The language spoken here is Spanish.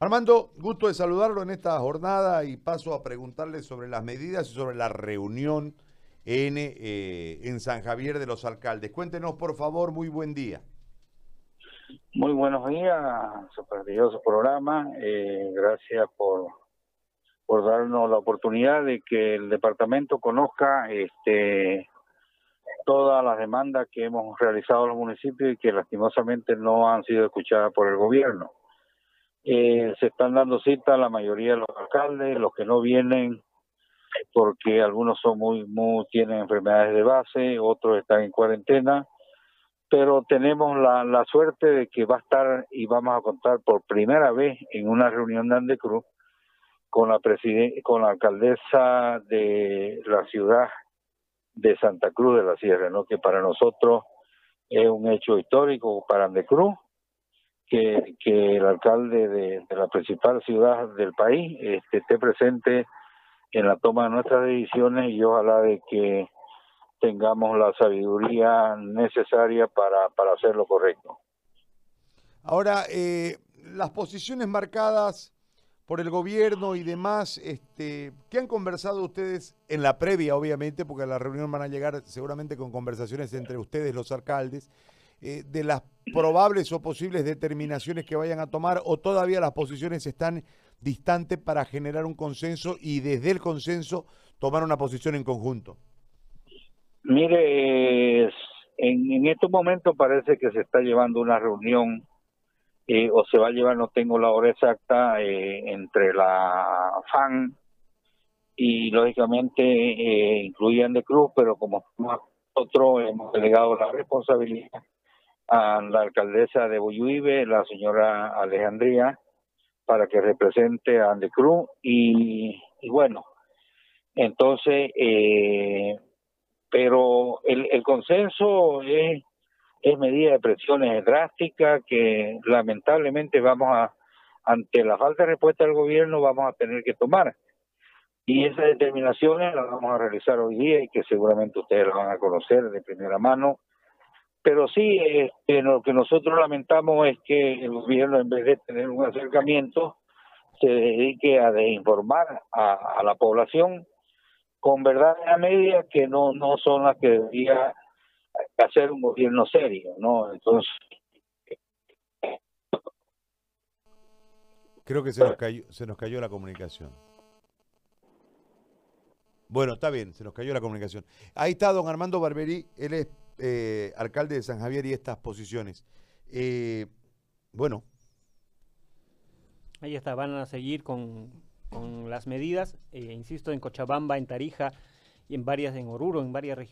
Armando, gusto de saludarlo en esta jornada y paso a preguntarle sobre las medidas y sobre la reunión en, eh, en San Javier de los Alcaldes. Cuéntenos, por favor, muy buen día. Muy buenos días, supersticioso programa. Eh, gracias por, por darnos la oportunidad de que el departamento conozca este, todas las demandas que hemos realizado los municipios y que lastimosamente no han sido escuchadas por el gobierno. Eh, se están dando cita la mayoría de los alcaldes, los que no vienen porque algunos son muy, muy tienen enfermedades de base, otros están en cuarentena, pero tenemos la, la suerte de que va a estar y vamos a contar por primera vez en una reunión de Andecruz con la con la alcaldesa de la ciudad de Santa Cruz de la Sierra, ¿no? que para nosotros es un hecho histórico para Andecruz que, el alcalde de, la principal ciudad del país este, esté presente en la toma de nuestras decisiones y ojalá de que tengamos la sabiduría necesaria para, para hacer lo correcto. Ahora, eh, las posiciones marcadas por el gobierno y demás, este, ¿qué han conversado ustedes en la previa, obviamente, porque a la reunión van a llegar seguramente con conversaciones entre ustedes, los alcaldes? Eh, de las probables o posibles determinaciones que vayan a tomar o todavía las posiciones están distantes para generar un consenso y desde el consenso tomar una posición en conjunto? Mire, en, en estos momentos parece que se está llevando una reunión eh, o se va a llevar, no tengo la hora exacta, eh, entre la FAN y lógicamente eh, incluyen de Cruz, pero como nosotros hemos delegado la responsabilidad a la alcaldesa de Boyuibe, la señora Alejandría, para que represente a Andecruz y, y bueno, entonces, eh, pero el, consenso es, es medida de presiones drásticas que lamentablemente vamos a, ante la falta de respuesta del gobierno, vamos a tener que tomar. Y esas determinaciones las vamos a realizar hoy día y que seguramente ustedes las van a conocer de primera mano pero sí, este, lo que nosotros lamentamos es que el gobierno, en vez de tener un acercamiento, se dedique a informar a, la población con verdades a media que no, no son las que debería hacer un gobierno serio, ¿no? Entonces... Creo que se nos cayó, se nos cayó la comunicación. Bueno, está bien, se nos cayó la comunicación. Ahí está don Armando Barberí, él es eh, alcalde de San Javier y estas posiciones. Eh, bueno. Ahí está, van a seguir con, con las medidas, eh, insisto, en Cochabamba, en Tarija y en varias, en Oruro, en varias regiones.